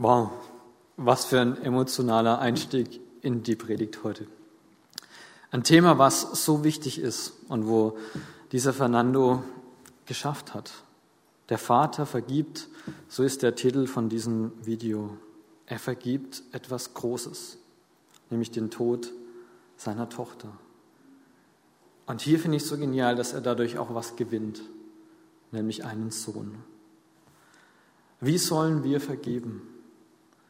Wow, was für ein emotionaler Einstieg in die Predigt heute. Ein Thema, was so wichtig ist und wo dieser Fernando geschafft hat. Der Vater vergibt, so ist der Titel von diesem Video. Er vergibt etwas Großes, nämlich den Tod seiner Tochter. Und hier finde ich es so genial, dass er dadurch auch was gewinnt, nämlich einen Sohn. Wie sollen wir vergeben?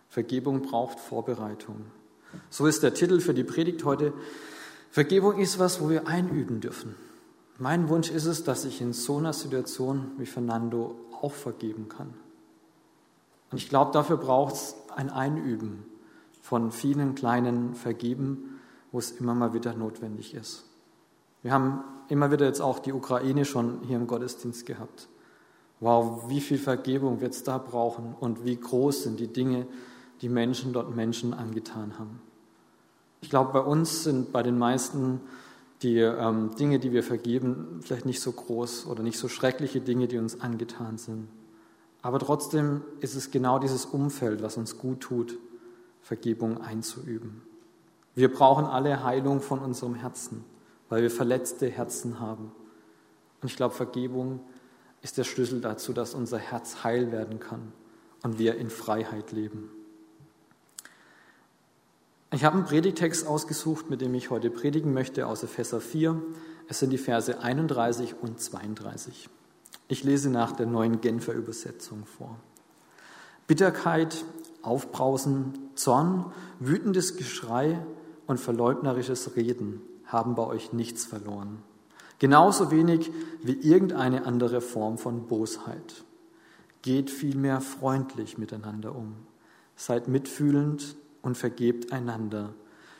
Vergebung braucht Vorbereitung. So ist der Titel für die Predigt heute. Vergebung ist was, wo wir einüben dürfen. Mein Wunsch ist es, dass ich in so einer Situation wie Fernando auch vergeben kann. Und ich glaube, dafür braucht es ein Einüben von vielen kleinen Vergeben, wo es immer mal wieder notwendig ist. Wir haben immer wieder jetzt auch die Ukraine schon hier im Gottesdienst gehabt. Wow, wie viel Vergebung wird es da brauchen und wie groß sind die Dinge, die Menschen dort Menschen angetan haben. Ich glaube, bei uns sind bei den meisten die ähm, Dinge, die wir vergeben, vielleicht nicht so groß oder nicht so schreckliche Dinge, die uns angetan sind. Aber trotzdem ist es genau dieses Umfeld, was uns gut tut, Vergebung einzuüben. Wir brauchen alle Heilung von unserem Herzen, weil wir verletzte Herzen haben. Und ich glaube, Vergebung ist der Schlüssel dazu, dass unser Herz heil werden kann und wir in Freiheit leben. Ich habe einen Predigtext ausgesucht, mit dem ich heute predigen möchte, aus Epheser 4. Es sind die Verse 31 und 32. Ich lese nach der neuen Genfer Übersetzung vor. Bitterkeit, Aufbrausen, Zorn, wütendes Geschrei und verleugnerisches Reden haben bei euch nichts verloren. Genauso wenig wie irgendeine andere Form von Bosheit. Geht vielmehr freundlich miteinander um. Seid mitfühlend und vergebt einander,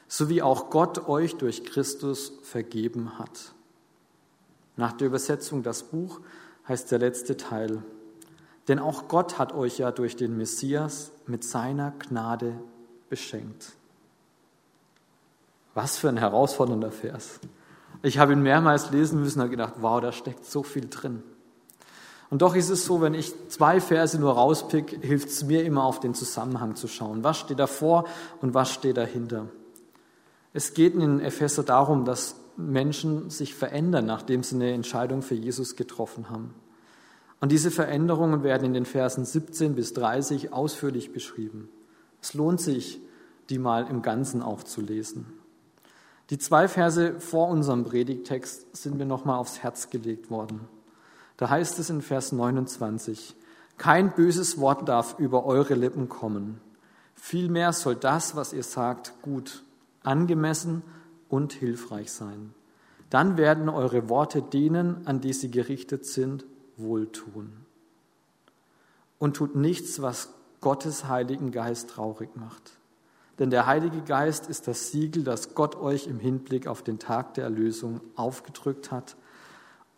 so wie auch Gott euch durch Christus vergeben hat. Nach der Übersetzung das Buch heißt der letzte Teil, denn auch Gott hat euch ja durch den Messias mit seiner Gnade beschenkt. Was für ein herausfordernder Vers. Ich habe ihn mehrmals lesen müssen und gedacht, wow, da steckt so viel drin. Und doch ist es so, wenn ich zwei Verse nur rauspick, hilft es mir immer auf den Zusammenhang zu schauen. Was steht davor und was steht dahinter? Es geht in Epheser darum, dass Menschen sich verändern, nachdem sie eine Entscheidung für Jesus getroffen haben. Und diese Veränderungen werden in den Versen 17 bis 30 ausführlich beschrieben. Es lohnt sich, die mal im Ganzen auch zu lesen. Die zwei Verse vor unserem Predigtext sind mir nochmal aufs Herz gelegt worden. Da heißt es in Vers 29, kein böses Wort darf über eure Lippen kommen. Vielmehr soll das, was ihr sagt, gut, angemessen und hilfreich sein. Dann werden eure Worte denen, an die sie gerichtet sind, wohltun. Und tut nichts, was Gottes Heiligen Geist traurig macht. Denn der Heilige Geist ist das Siegel, das Gott euch im Hinblick auf den Tag der Erlösung aufgedrückt hat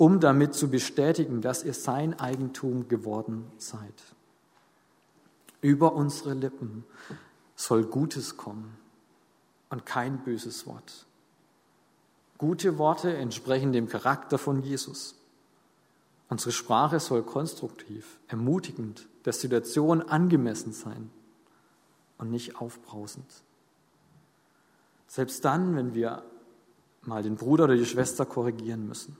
um damit zu bestätigen, dass ihr sein Eigentum geworden seid. Über unsere Lippen soll Gutes kommen und kein böses Wort. Gute Worte entsprechen dem Charakter von Jesus. Unsere Sprache soll konstruktiv, ermutigend, der Situation angemessen sein und nicht aufbrausend. Selbst dann, wenn wir mal den Bruder oder die Schwester korrigieren müssen.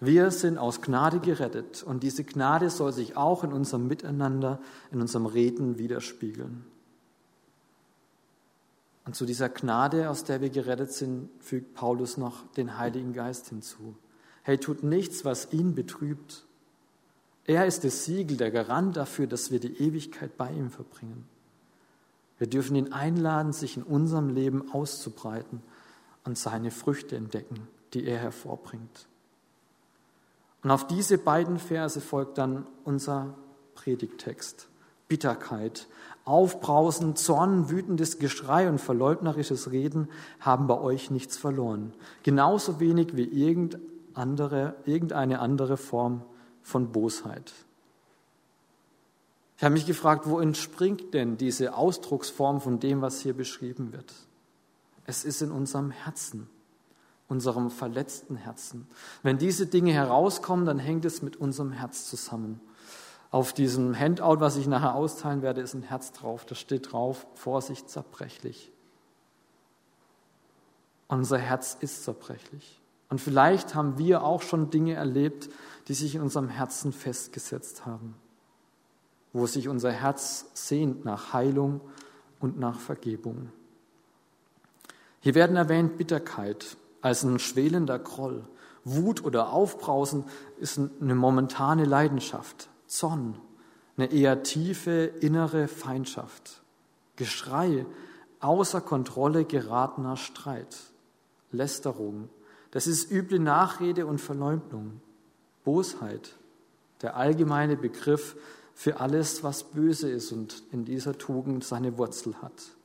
Wir sind aus Gnade gerettet und diese Gnade soll sich auch in unserem Miteinander, in unserem Reden widerspiegeln. Und zu dieser Gnade, aus der wir gerettet sind, fügt Paulus noch den Heiligen Geist hinzu. Hey, tut nichts, was ihn betrübt. Er ist das Siegel, der Garant dafür, dass wir die Ewigkeit bei ihm verbringen. Wir dürfen ihn einladen, sich in unserem Leben auszubreiten und seine Früchte entdecken, die er hervorbringt. Und auf diese beiden Verse folgt dann unser Predigtext. Bitterkeit, Aufbrausen, Zorn, wütendes Geschrei und verleugnerisches Reden haben bei euch nichts verloren. Genauso wenig wie irgend andere, irgendeine andere Form von Bosheit. Ich habe mich gefragt, wo entspringt denn diese Ausdrucksform von dem, was hier beschrieben wird? Es ist in unserem Herzen unserem verletzten Herzen. Wenn diese Dinge herauskommen, dann hängt es mit unserem Herz zusammen. Auf diesem Handout, was ich nachher austeilen werde, ist ein Herz drauf. Da steht drauf, Vorsicht, zerbrechlich. Unser Herz ist zerbrechlich. Und vielleicht haben wir auch schon Dinge erlebt, die sich in unserem Herzen festgesetzt haben, wo sich unser Herz sehnt nach Heilung und nach Vergebung. Hier werden erwähnt Bitterkeit als ein schwelender Groll. Wut oder Aufbrausen ist eine momentane Leidenschaft. Zorn, eine eher tiefe innere Feindschaft. Geschrei, außer Kontrolle geratener Streit. Lästerung, das ist üble Nachrede und Verleumdung. Bosheit, der allgemeine Begriff für alles, was böse ist und in dieser Tugend seine Wurzel hat.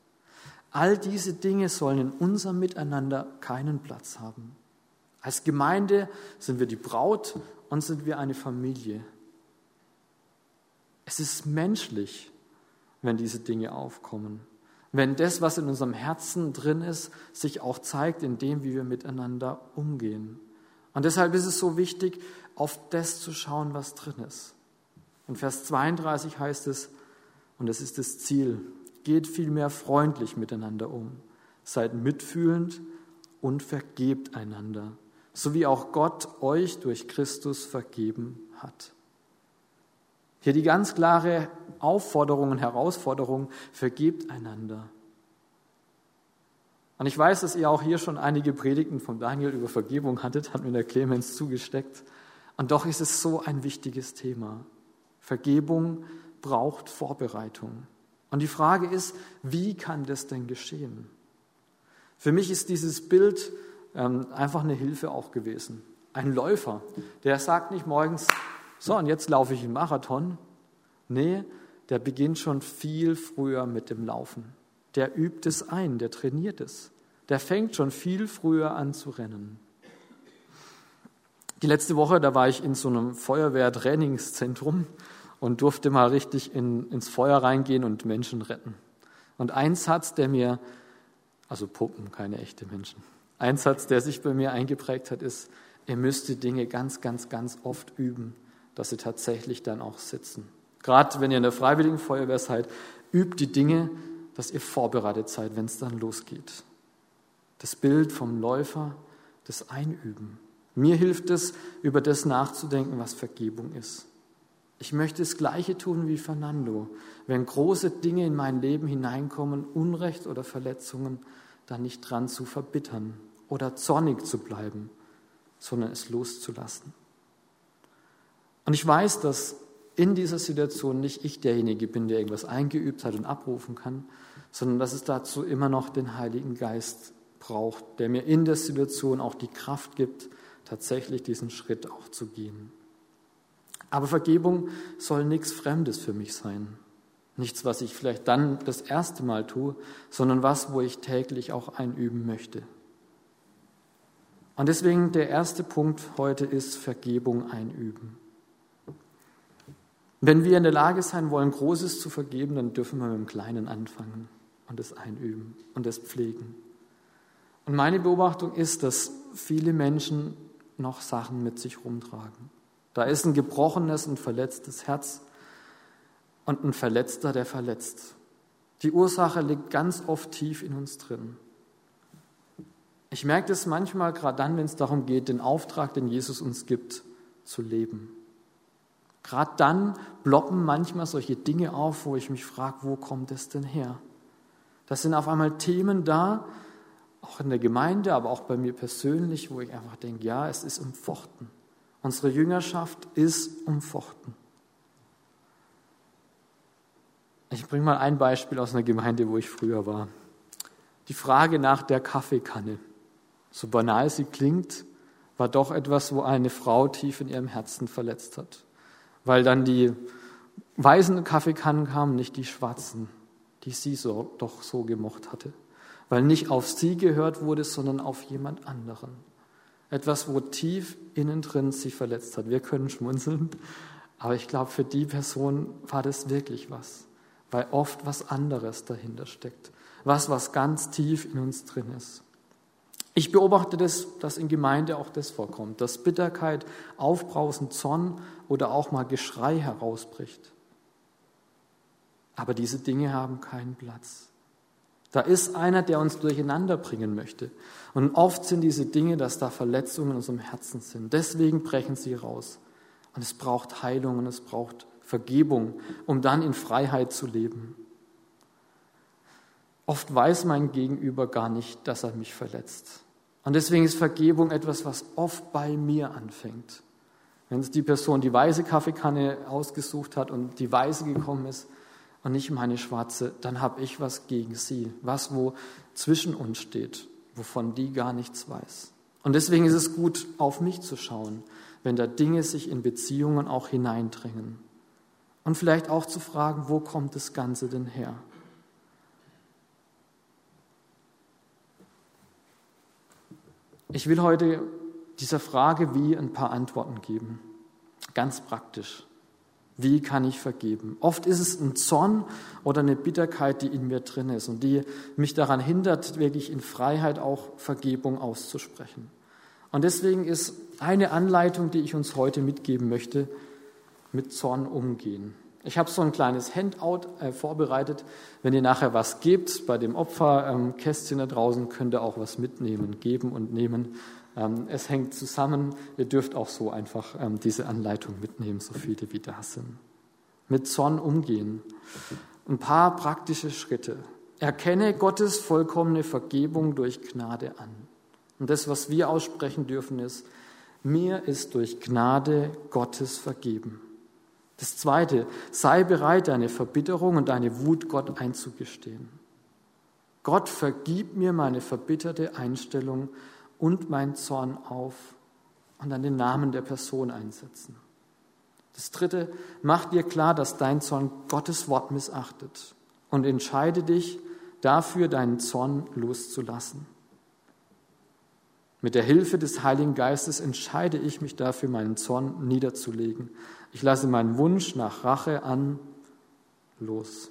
All diese Dinge sollen in unserem Miteinander keinen Platz haben. Als Gemeinde sind wir die Braut und sind wir eine Familie. Es ist menschlich, wenn diese Dinge aufkommen. Wenn das, was in unserem Herzen drin ist, sich auch zeigt in dem, wie wir miteinander umgehen. Und deshalb ist es so wichtig, auf das zu schauen, was drin ist. In Vers 32 heißt es, und das ist das Ziel, geht vielmehr freundlich miteinander um, seid mitfühlend und vergebt einander, so wie auch Gott euch durch Christus vergeben hat. Hier die ganz klare Aufforderung und Herausforderung, vergebt einander. Und ich weiß, dass ihr auch hier schon einige Predigten von Daniel über Vergebung hattet, hat mir der Clemens zugesteckt. Und doch ist es so ein wichtiges Thema. Vergebung braucht Vorbereitung. Und die Frage ist, wie kann das denn geschehen? Für mich ist dieses Bild ähm, einfach eine Hilfe auch gewesen. Ein Läufer, der sagt nicht morgens, so und jetzt laufe ich einen Marathon. Nee, der beginnt schon viel früher mit dem Laufen. Der übt es ein, der trainiert es. Der fängt schon viel früher an zu rennen. Die letzte Woche, da war ich in so einem Feuerwehrtrainingszentrum und durfte mal richtig in, ins Feuer reingehen und Menschen retten. Und ein Satz, der mir, also Puppen, keine echte Menschen, ein Satz, der sich bei mir eingeprägt hat, ist, ihr müsst die Dinge ganz, ganz, ganz oft üben, dass sie tatsächlich dann auch sitzen. Gerade wenn ihr in der Freiwilligen Feuerwehr seid, übt die Dinge, dass ihr vorbereitet seid, wenn es dann losgeht. Das Bild vom Läufer, das Einüben. Mir hilft es, über das nachzudenken, was Vergebung ist. Ich möchte das Gleiche tun wie Fernando. Wenn große Dinge in mein Leben hineinkommen, Unrecht oder Verletzungen, dann nicht dran zu verbittern oder zornig zu bleiben, sondern es loszulassen. Und ich weiß, dass in dieser Situation nicht ich derjenige bin, der irgendwas eingeübt hat und abrufen kann, sondern dass es dazu immer noch den Heiligen Geist braucht, der mir in der Situation auch die Kraft gibt, tatsächlich diesen Schritt auch zu gehen. Aber Vergebung soll nichts Fremdes für mich sein. Nichts, was ich vielleicht dann das erste Mal tue, sondern was, wo ich täglich auch einüben möchte. Und deswegen der erste Punkt heute ist Vergebung einüben. Wenn wir in der Lage sein wollen, Großes zu vergeben, dann dürfen wir mit dem Kleinen anfangen und es einüben und es pflegen. Und meine Beobachtung ist, dass viele Menschen noch Sachen mit sich rumtragen. Da ist ein gebrochenes und verletztes Herz und ein Verletzter, der verletzt. Die Ursache liegt ganz oft tief in uns drin. Ich merke das manchmal gerade dann, wenn es darum geht, den Auftrag, den Jesus uns gibt, zu leben. Gerade dann ploppen manchmal solche Dinge auf, wo ich mich frage, wo kommt es denn her? Das sind auf einmal Themen da, auch in der Gemeinde, aber auch bei mir persönlich, wo ich einfach denke, ja, es ist umfochten. Unsere Jüngerschaft ist umfochten. Ich bringe mal ein Beispiel aus einer Gemeinde, wo ich früher war. Die Frage nach der Kaffeekanne. So banal sie klingt, war doch etwas, wo eine Frau tief in ihrem Herzen verletzt hat. Weil dann die weißen Kaffeekannen kamen, nicht die schwarzen, die sie so, doch so gemocht hatte. Weil nicht auf sie gehört wurde, sondern auf jemand anderen. Etwas, wo tief innen drin sie verletzt hat. Wir können schmunzeln, aber ich glaube, für die Person war das wirklich was, weil oft was anderes dahinter steckt. Was, was ganz tief in uns drin ist. Ich beobachte das, dass in Gemeinde auch das vorkommt, dass Bitterkeit, Aufbrausen, Zorn oder auch mal Geschrei herausbricht. Aber diese Dinge haben keinen Platz. Da ist einer, der uns durcheinander bringen möchte. Und oft sind diese Dinge, dass da Verletzungen in unserem Herzen sind. Deswegen brechen sie raus. Und es braucht Heilung und es braucht Vergebung, um dann in Freiheit zu leben. Oft weiß mein Gegenüber gar nicht, dass er mich verletzt. Und deswegen ist Vergebung etwas, was oft bei mir anfängt. Wenn es die Person die weiße Kaffeekanne ausgesucht hat und die weiße gekommen ist und nicht meine schwarze, dann habe ich was gegen sie, was wo zwischen uns steht, wovon die gar nichts weiß. Und deswegen ist es gut, auf mich zu schauen, wenn da Dinge sich in Beziehungen auch hineindrängen. Und vielleicht auch zu fragen, wo kommt das Ganze denn her? Ich will heute dieser Frage wie ein paar Antworten geben. Ganz praktisch. Wie kann ich vergeben? Oft ist es ein Zorn oder eine Bitterkeit, die in mir drin ist und die mich daran hindert, wirklich in Freiheit auch Vergebung auszusprechen. Und deswegen ist eine Anleitung, die ich uns heute mitgeben möchte, mit Zorn umgehen. Ich habe so ein kleines Handout äh, vorbereitet. Wenn ihr nachher was gebt, bei dem Opferkästchen da draußen könnt ihr auch was mitnehmen, geben und nehmen. Ähm, es hängt zusammen. Ihr dürft auch so einfach ähm, diese Anleitung mitnehmen, so viele wie da sind. Mit Zorn umgehen. Ein paar praktische Schritte. Erkenne Gottes vollkommene Vergebung durch Gnade an. Und das, was wir aussprechen dürfen, ist, mir ist durch Gnade Gottes vergeben. Das Zweite, sei bereit, deine Verbitterung und deine Wut Gott einzugestehen. Gott, vergib mir meine verbitterte Einstellung und mein Zorn auf und dann den Namen der Person einsetzen. Das Dritte, mach dir klar, dass dein Zorn Gottes Wort missachtet und entscheide dich dafür, deinen Zorn loszulassen. Mit der Hilfe des Heiligen Geistes entscheide ich mich dafür, meinen Zorn niederzulegen ich lasse meinen Wunsch nach Rache an los.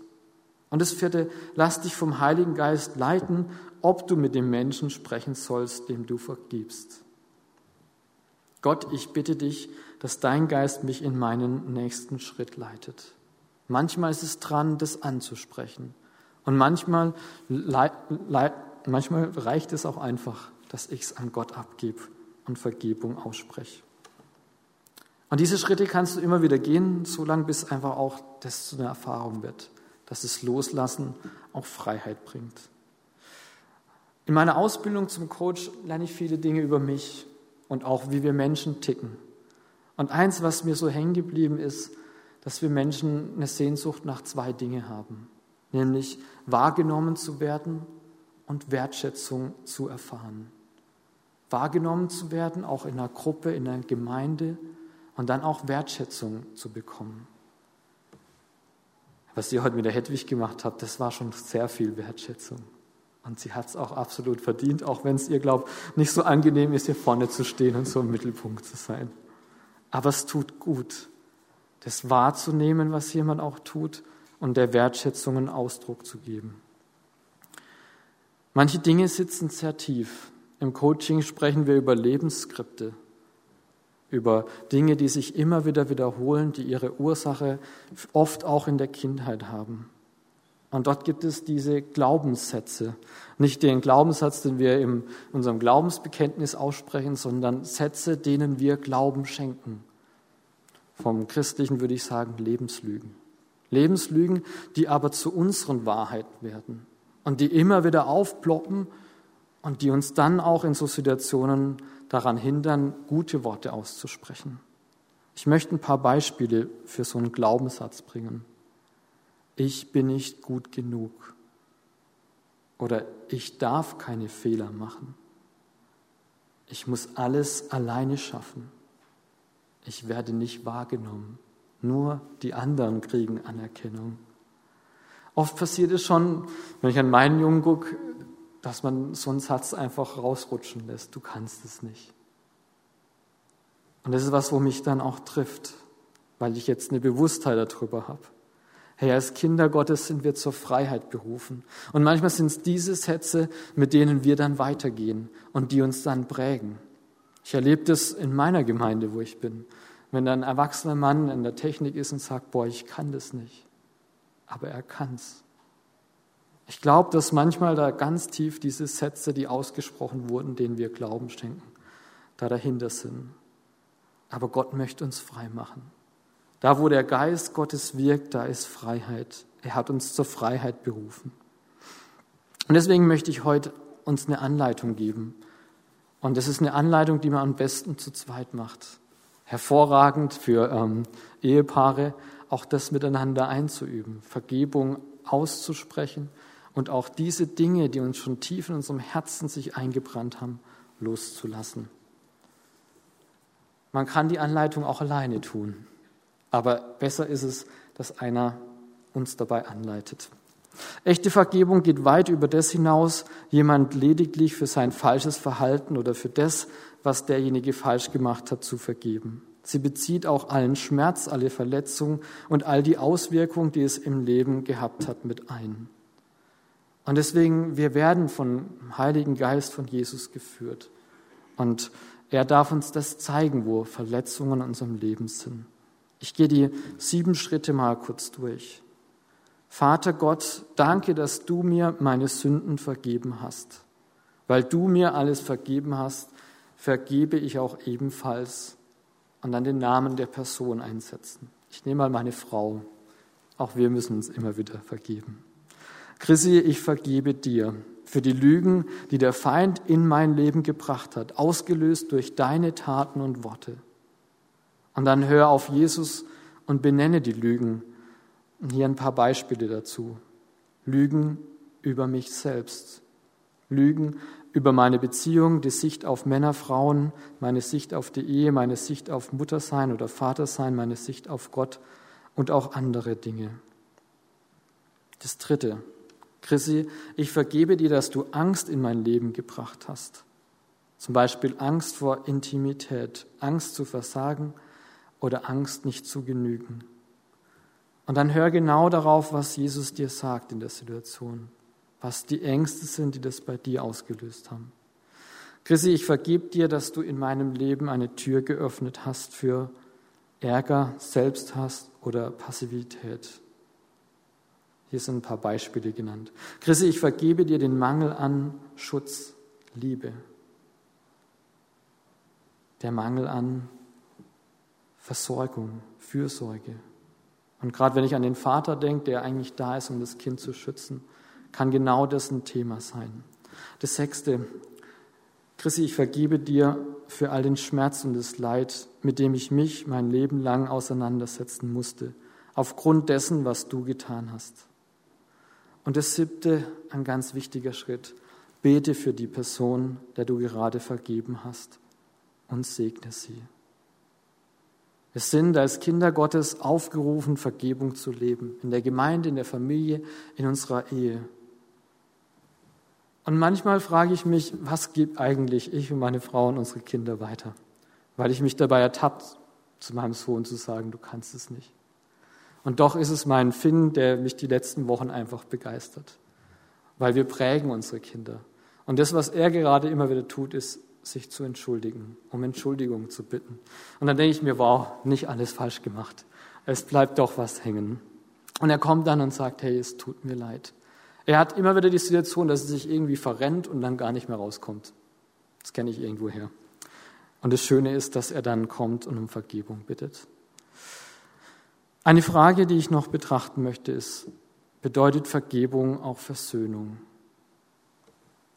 Und das vierte, lass dich vom Heiligen Geist leiten, ob du mit dem Menschen sprechen sollst, dem du vergibst. Gott, ich bitte dich, dass dein Geist mich in meinen nächsten Schritt leitet. Manchmal ist es dran, das anzusprechen. Und manchmal, manchmal reicht es auch einfach, dass ich es an Gott abgebe und Vergebung ausspreche. Und diese Schritte kannst du immer wieder gehen, so lange bis einfach auch das zu einer Erfahrung wird, dass es Loslassen auch Freiheit bringt. In meiner Ausbildung zum Coach lerne ich viele Dinge über mich und auch wie wir Menschen ticken. Und eins, was mir so hängen geblieben ist, dass wir Menschen eine Sehnsucht nach zwei Dingen haben, nämlich wahrgenommen zu werden und Wertschätzung zu erfahren. Wahrgenommen zu werden, auch in einer Gruppe, in einer Gemeinde, und dann auch Wertschätzung zu bekommen. Was ihr heute mit der Hedwig gemacht habt, das war schon sehr viel Wertschätzung. Und sie hat es auch absolut verdient, auch wenn es ihr, glaubt, nicht so angenehm ist, hier vorne zu stehen und so im Mittelpunkt zu sein. Aber es tut gut, das wahrzunehmen, was jemand auch tut und der Wertschätzung einen Ausdruck zu geben. Manche Dinge sitzen sehr tief. Im Coaching sprechen wir über Lebensskripte über Dinge, die sich immer wieder wiederholen, die ihre Ursache oft auch in der Kindheit haben. Und dort gibt es diese Glaubenssätze. Nicht den Glaubenssatz, den wir in unserem Glaubensbekenntnis aussprechen, sondern Sätze, denen wir Glauben schenken. Vom Christlichen würde ich sagen Lebenslügen. Lebenslügen, die aber zu unseren Wahrheiten werden und die immer wieder aufploppen und die uns dann auch in so Situationen daran hindern, gute Worte auszusprechen. Ich möchte ein paar Beispiele für so einen Glaubenssatz bringen. Ich bin nicht gut genug. Oder ich darf keine Fehler machen. Ich muss alles alleine schaffen. Ich werde nicht wahrgenommen. Nur die anderen kriegen Anerkennung. Oft passiert es schon, wenn ich an meinen Jungen gucke, dass man so einen Satz einfach rausrutschen lässt. Du kannst es nicht. Und das ist was, wo mich dann auch trifft, weil ich jetzt eine Bewusstheit darüber habe. Hey, als Kinder Gottes sind wir zur Freiheit berufen. Und manchmal sind es diese Sätze, mit denen wir dann weitergehen und die uns dann prägen. Ich erlebe das in meiner Gemeinde, wo ich bin. Wenn da ein erwachsener Mann in der Technik ist und sagt, boah, ich kann das nicht. Aber er kann's. Ich glaube, dass manchmal da ganz tief diese Sätze, die ausgesprochen wurden, denen wir Glauben schenken, da dahinter sind. Aber Gott möchte uns frei machen. Da, wo der Geist Gottes wirkt, da ist Freiheit. Er hat uns zur Freiheit berufen. Und deswegen möchte ich heute uns eine Anleitung geben. Und das ist eine Anleitung, die man am besten zu zweit macht. Hervorragend für ähm, Ehepaare, auch das miteinander einzuüben, Vergebung auszusprechen und auch diese Dinge, die uns schon tief in unserem Herzen sich eingebrannt haben, loszulassen. Man kann die Anleitung auch alleine tun, aber besser ist es, dass einer uns dabei anleitet. Echte Vergebung geht weit über das hinaus, jemand lediglich für sein falsches Verhalten oder für das, was derjenige falsch gemacht hat, zu vergeben. Sie bezieht auch allen Schmerz, alle Verletzungen und all die Auswirkungen, die es im Leben gehabt hat, mit ein. Und deswegen, wir werden vom Heiligen Geist von Jesus geführt. Und er darf uns das zeigen, wo Verletzungen in unserem Leben sind. Ich gehe die sieben Schritte mal kurz durch. Vater Gott, danke, dass du mir meine Sünden vergeben hast. Weil du mir alles vergeben hast, vergebe ich auch ebenfalls und dann den Namen der Person einsetzen. Ich nehme mal meine Frau. Auch wir müssen uns immer wieder vergeben. Chrissy, ich vergebe dir für die Lügen, die der Feind in mein Leben gebracht hat, ausgelöst durch deine Taten und Worte. Und dann hör auf Jesus und benenne die Lügen. Und hier ein paar Beispiele dazu. Lügen über mich selbst. Lügen über meine Beziehung, die Sicht auf Männer, Frauen, meine Sicht auf die Ehe, meine Sicht auf Muttersein oder Vatersein, meine Sicht auf Gott und auch andere Dinge. Das Dritte, Chrissy, ich vergebe dir, dass du Angst in mein Leben gebracht hast. Zum Beispiel Angst vor Intimität, Angst zu versagen oder Angst nicht zu genügen. Und dann hör genau darauf, was Jesus dir sagt in der Situation, was die Ängste sind, die das bei dir ausgelöst haben. Chrissy, ich vergebe dir, dass du in meinem Leben eine Tür geöffnet hast für Ärger, Selbsthass oder Passivität. Hier sind ein paar Beispiele genannt. Christi, ich vergebe dir den Mangel an Schutz, Liebe. Der Mangel an Versorgung, Fürsorge. Und gerade wenn ich an den Vater denke, der eigentlich da ist, um das Kind zu schützen, kann genau das ein Thema sein. Das sechste, Christi, ich vergebe dir für all den Schmerz und das Leid, mit dem ich mich mein Leben lang auseinandersetzen musste, aufgrund dessen, was du getan hast. Und das siebte, ein ganz wichtiger Schritt, bete für die Person, der du gerade vergeben hast und segne sie. Wir sind als Kinder Gottes aufgerufen, Vergebung zu leben, in der Gemeinde, in der Familie, in unserer Ehe. Und manchmal frage ich mich, was gibt eigentlich ich und meine Frau und unsere Kinder weiter? Weil ich mich dabei ertappt, zu meinem Sohn zu sagen, du kannst es nicht. Und doch ist es mein Finn, der mich die letzten Wochen einfach begeistert, weil wir prägen unsere Kinder. Und das, was er gerade immer wieder tut, ist, sich zu entschuldigen, um Entschuldigung zu bitten. Und dann denke ich mir, wow, nicht alles falsch gemacht. Es bleibt doch was hängen. Und er kommt dann und sagt, hey, es tut mir leid. Er hat immer wieder die Situation, dass er sich irgendwie verrennt und dann gar nicht mehr rauskommt. Das kenne ich irgendwo her. Und das Schöne ist, dass er dann kommt und um Vergebung bittet. Eine Frage, die ich noch betrachten möchte, ist, bedeutet Vergebung auch Versöhnung?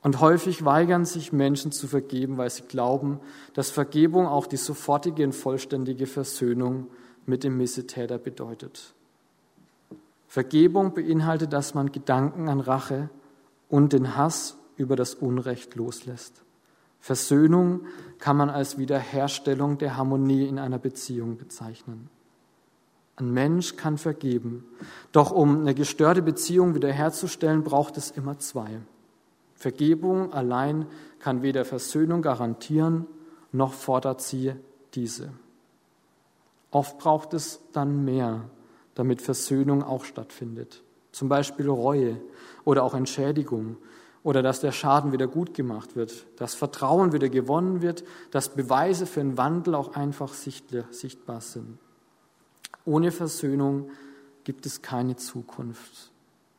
Und häufig weigern sich Menschen zu vergeben, weil sie glauben, dass Vergebung auch die sofortige und vollständige Versöhnung mit dem Missetäter bedeutet. Vergebung beinhaltet, dass man Gedanken an Rache und den Hass über das Unrecht loslässt. Versöhnung kann man als Wiederherstellung der Harmonie in einer Beziehung bezeichnen. Ein Mensch kann vergeben. Doch um eine gestörte Beziehung wiederherzustellen, braucht es immer zwei. Vergebung allein kann weder Versöhnung garantieren, noch fordert sie diese. Oft braucht es dann mehr, damit Versöhnung auch stattfindet. Zum Beispiel Reue oder auch Entschädigung oder dass der Schaden wieder gut gemacht wird, dass Vertrauen wieder gewonnen wird, dass Beweise für einen Wandel auch einfach sichtbar sind. Ohne Versöhnung gibt es keine Zukunft.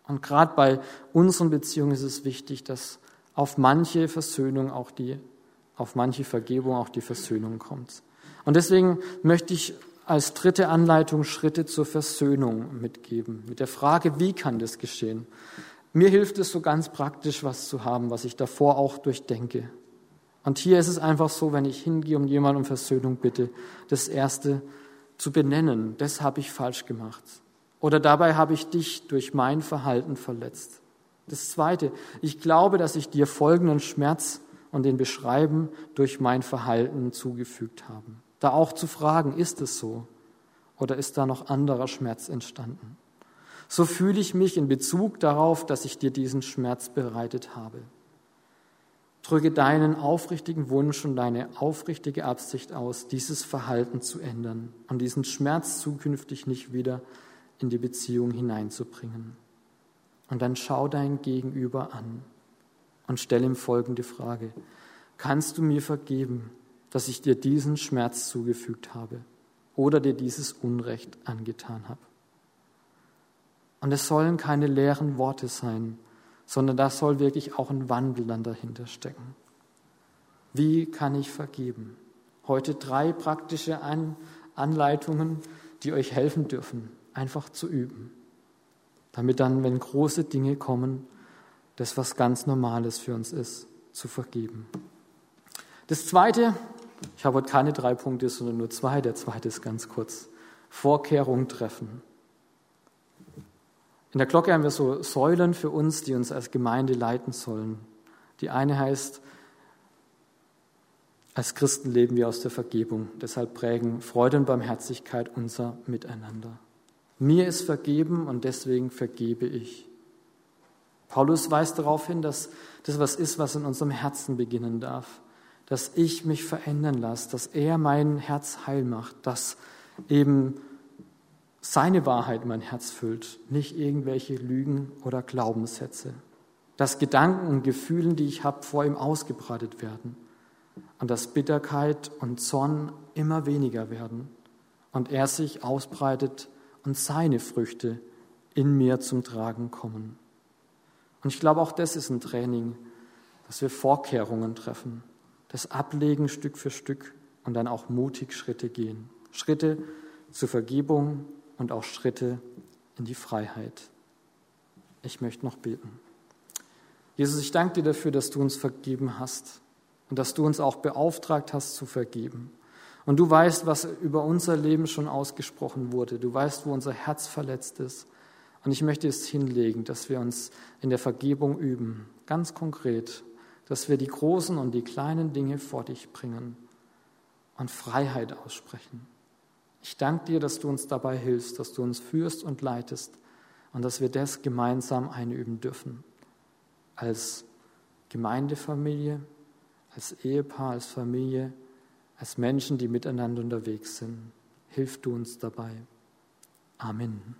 Und gerade bei unseren Beziehungen ist es wichtig, dass auf manche Versöhnung auch die, auf manche Vergebung auch die Versöhnung kommt. Und deswegen möchte ich als dritte Anleitung Schritte zur Versöhnung mitgeben, mit der Frage, wie kann das geschehen? Mir hilft es so ganz praktisch, was zu haben, was ich davor auch durchdenke. Und hier ist es einfach so, wenn ich hingehe und jemand um Versöhnung bitte, das Erste zu benennen, das habe ich falsch gemacht. Oder dabei habe ich dich durch mein Verhalten verletzt. Das Zweite, ich glaube, dass ich dir folgenden Schmerz und den Beschreiben durch mein Verhalten zugefügt habe. Da auch zu fragen, ist es so? Oder ist da noch anderer Schmerz entstanden? So fühle ich mich in Bezug darauf, dass ich dir diesen Schmerz bereitet habe. Drücke deinen aufrichtigen Wunsch und deine aufrichtige Absicht aus, dieses Verhalten zu ändern und diesen Schmerz zukünftig nicht wieder in die Beziehung hineinzubringen. Und dann schau dein Gegenüber an und stell ihm folgende Frage. Kannst du mir vergeben, dass ich dir diesen Schmerz zugefügt habe oder dir dieses Unrecht angetan habe? Und es sollen keine leeren Worte sein, sondern da soll wirklich auch ein Wandel dann dahinter stecken. Wie kann ich vergeben? Heute drei praktische Anleitungen, die euch helfen dürfen, einfach zu üben, damit dann, wenn große Dinge kommen, das was ganz Normales für uns ist, zu vergeben. Das Zweite, ich habe heute keine drei Punkte, sondern nur zwei. Der zweite ist ganz kurz. Vorkehrung treffen. In der Glocke haben wir so Säulen für uns, die uns als Gemeinde leiten sollen. Die eine heißt, als Christen leben wir aus der Vergebung. Deshalb prägen Freude und Barmherzigkeit unser Miteinander. Mir ist vergeben und deswegen vergebe ich. Paulus weist darauf hin, dass das was ist, was in unserem Herzen beginnen darf. Dass ich mich verändern lasse, dass er mein Herz heil macht, dass eben seine Wahrheit mein Herz füllt, nicht irgendwelche Lügen oder Glaubenssätze. Dass Gedanken und Gefühlen, die ich habe, vor ihm ausgebreitet werden. Und dass Bitterkeit und Zorn immer weniger werden. Und er sich ausbreitet und seine Früchte in mir zum Tragen kommen. Und ich glaube, auch das ist ein Training, dass wir Vorkehrungen treffen, das Ablegen Stück für Stück und dann auch mutig Schritte gehen. Schritte zur Vergebung, und auch Schritte in die Freiheit. Ich möchte noch beten. Jesus, ich danke dir dafür, dass du uns vergeben hast und dass du uns auch beauftragt hast zu vergeben. Und du weißt, was über unser Leben schon ausgesprochen wurde. Du weißt, wo unser Herz verletzt ist. Und ich möchte es hinlegen, dass wir uns in der Vergebung üben, ganz konkret, dass wir die großen und die kleinen Dinge vor dich bringen und Freiheit aussprechen. Ich danke dir, dass du uns dabei hilfst, dass du uns führst und leitest und dass wir das gemeinsam einüben dürfen. Als Gemeindefamilie, als Ehepaar, als Familie, als Menschen, die miteinander unterwegs sind. Hilf du uns dabei. Amen.